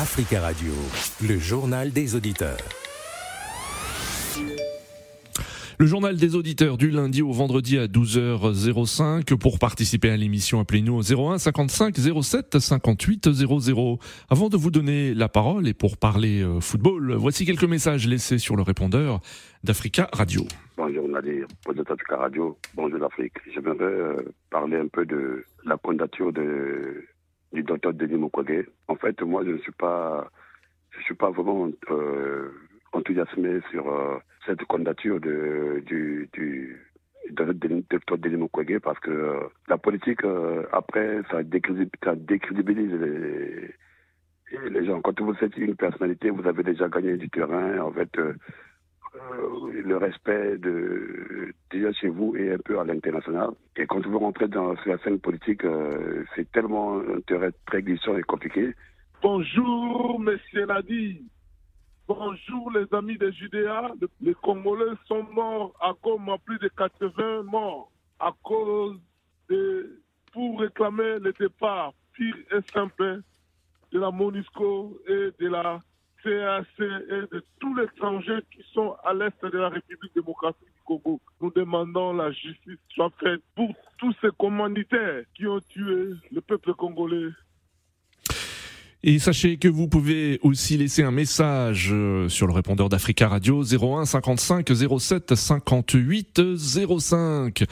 Africa Radio, le journal des auditeurs. Le journal des auditeurs du lundi au vendredi à 12h05. Pour participer à l'émission, appelez-nous au 01 55 07 58 00. Avant de vous donner la parole et pour parler euh, football, voici quelques messages laissés sur le répondeur d'Africa Radio. Bonjour Nadir, bonjour d'Africa Radio, bonjour l'Afrique. J'aimerais euh, parler un peu de la candidature de, du docteur Denis Mukwege. En fait, moi, je ne suis pas, je suis pas vraiment euh, enthousiasmé sur euh, cette candidature de, du, docteur Denis Mukwege parce que euh, la politique, après, ça décrédibilise, les, les gens. Quand vous êtes une personnalité, vous avez déjà gagné du terrain. En fait, le respect de déjà chez vous et un peu à l'international. Et quand vous rentrez dans la scène politique, c'est tellement un très glissant et compliqué. Bonjour, monsieur Nadi. Bonjour les amis des Judéas. Les Congolais sont morts à cause de plus de 80 morts à cause de pour réclamer le départ pire et simple de la MONUSCO et de la Et de tous les étrangers qui sont à l'est de la République démocratique du Congo. Nous demandons la justice soit faite pour tous ces commanditaires qui ont tué le peuple congolais et sachez que vous pouvez aussi laisser un message euh, sur le répondeur d'Africa Radio 01 55 07 58 05.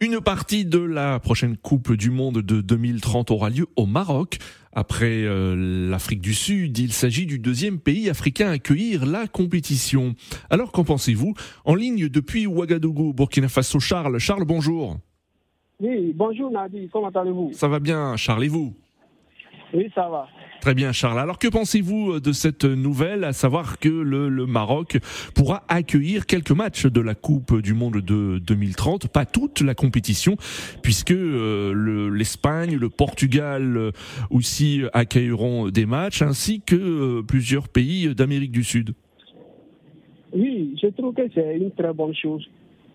Une partie de la prochaine Coupe du Monde de 2030 aura lieu au Maroc. Après euh, l'Afrique du Sud, il s'agit du deuxième pays africain à accueillir la compétition. Alors qu'en pensez-vous? En ligne depuis Ouagadougou, Burkina Faso, Charles. Charles, bonjour. Oui, bonjour Nadi, comment allez-vous? Ça va bien, Charles, et vous? Oui, ça va. Très bien, Charles. Alors, que pensez-vous de cette nouvelle, à savoir que le, Maroc pourra accueillir quelques matchs de la Coupe du Monde de 2030, pas toute la compétition, puisque euh, l'Espagne, le, Portugal euh, aussi accueilleront des matchs, ainsi que euh, plusieurs pays d'Amérique du Sud. Oui, je trouve que c'est une très bonne chose.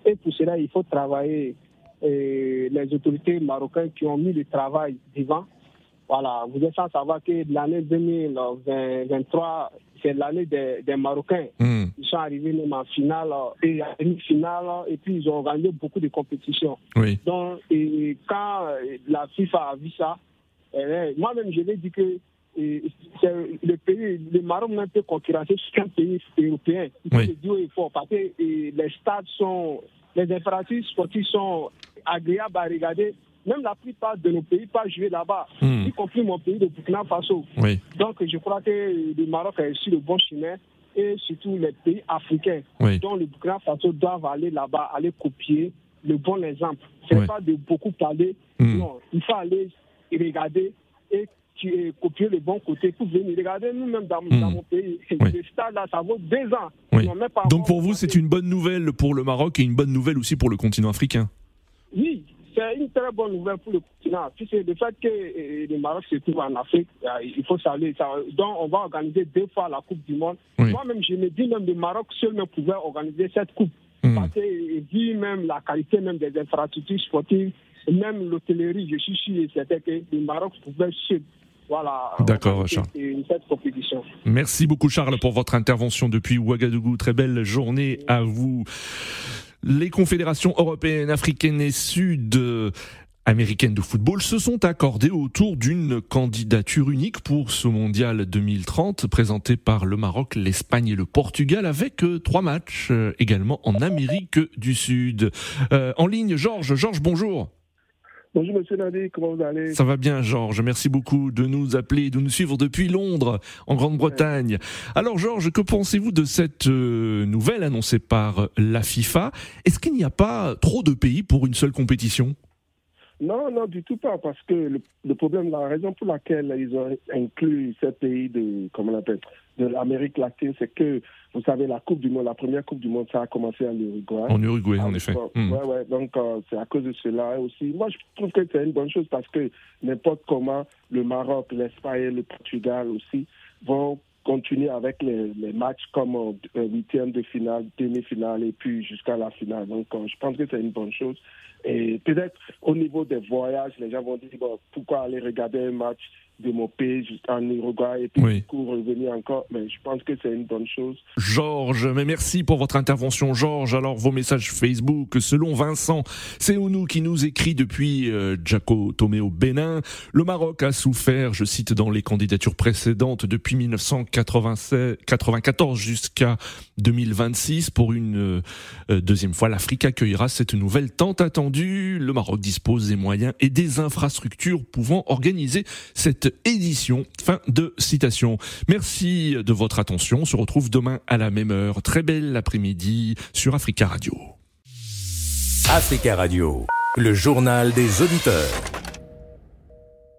Et pour cela, il faut travailler les autorités marocaines qui ont mis le travail devant voilà, vous êtes sans savoir que l'année 2023, c'est l'année des, Marocains. Hmm. Ils sont arrivés même en finale et en demi-finale et puis ils ont gagné beaucoup de compétitions. Donc, et quand la FIFA a vu ça, eh, moi-même je l'ai dit que le pays, le Maroc même peut concurrencer un pays européen. Il faut le dire fort parce que les stades sont, les infrastructures sportives sont agréables à regarder même la plupart de nos pays pas jouer là-bas, hmm. y compris mon pays de Burkina Faso. Donc je crois que le Maroc est sur le bon chemin et surtout les pays africains dont le Burkina Faso doivent aller là-bas, aller copier le bon exemple. Ce n'est pas de beaucoup parler, hmm. non, il faut aller regarder et copier le bon côté pour venir regarder nous-mêmes dans, hmm. mon pays. Ce stade-là, ça vaut deux ans. Donc pour vous, c'est une bonne nouvelle pour le Maroc et une bonne nouvelle aussi pour le continent africain? Oui, c'est une très bonne nouvelle pour le continent. le fait que euh, le Maroc se trouve en Afrique, euh, il faut saluer ça. Donc, on va organiser deux fois la Coupe du Monde. Moi-même, je me dis même le Maroc seul ne pouvait organiser cette Coupe. Hmm. Parce que, euh, vu même la qualité même des infrastructures sportives, même l'hôtellerie, je suis sûr et certain que le Maroc pouvait seul voilà. D'accord, Charles. Merci beaucoup, Charles, pour votre intervention depuis Ouagadougou. Très belle journée à vous les confédérations européennes, africaines et sud américaines de football se sont accordées autour d'une candidature unique pour ce mondial 2030 présenté par le Maroc, l'Espagne et le Portugal avec euh, trois matchs euh, également en Amérique du Sud. Euh, en ligne, Georges. Georges, bonjour. Bonjour Monsieur Nadi, comment vous allez? Ça va bien Georges, merci beaucoup de nous appeler, de nous suivre depuis Londres, en Grande-Bretagne. Alors Georges, que pensez-vous de cette euh, nouvelle annoncée par la FIFA? Est-ce qu'il n'y a pas trop de pays pour une seule compétition? Non, non, du tout pas, parce que le, problème, la raison pour laquelle ils ont inclus ces pays de, comment on appelle, de l'Amérique latine, c'est que, vous savez, la Coupe du Monde, la première Coupe du Monde, ça a commencé en Uruguay. En Uruguay, en effet. Hmm. Ouais, ouais, donc euh, c'est à cause de cela aussi. Moi, je trouve que c'est une bonne chose parce que n'importe comment, le Maroc, l'Espagne, le Portugal aussi vont continuer avec les, matchs comme euh, huitième de finale, demi-finale et puis jusqu'à la finale. Donc, euh, je pense que c'est une bonne chose. Et peut-être au niveau des voyages, les gens vont dire pourquoi aller regarder un match de mon pays en Uruguay et puis du coup revenir encore. Mais je pense que c'est une bonne chose. Georges, mais merci pour votre intervention, Georges. Alors vos messages Facebook, selon Vincent, c'est nous qui nous écrit depuis euh, Jaco Tomé au Bénin. Le Maroc a souffert, je cite dans les candidatures précédentes, depuis 1994 jusqu'à 2026. Pour une euh, euh, deuxième fois, l'Afrique accueillera cette nouvelle tant attendue. Le Maroc dispose des moyens et des infrastructures pouvant organiser édition. Fin de citation. Merci de votre attention. On se retrouve demain à la même heure. Très belle après-midi sur Africa Radio. Africa Radio, le journal des auditeurs.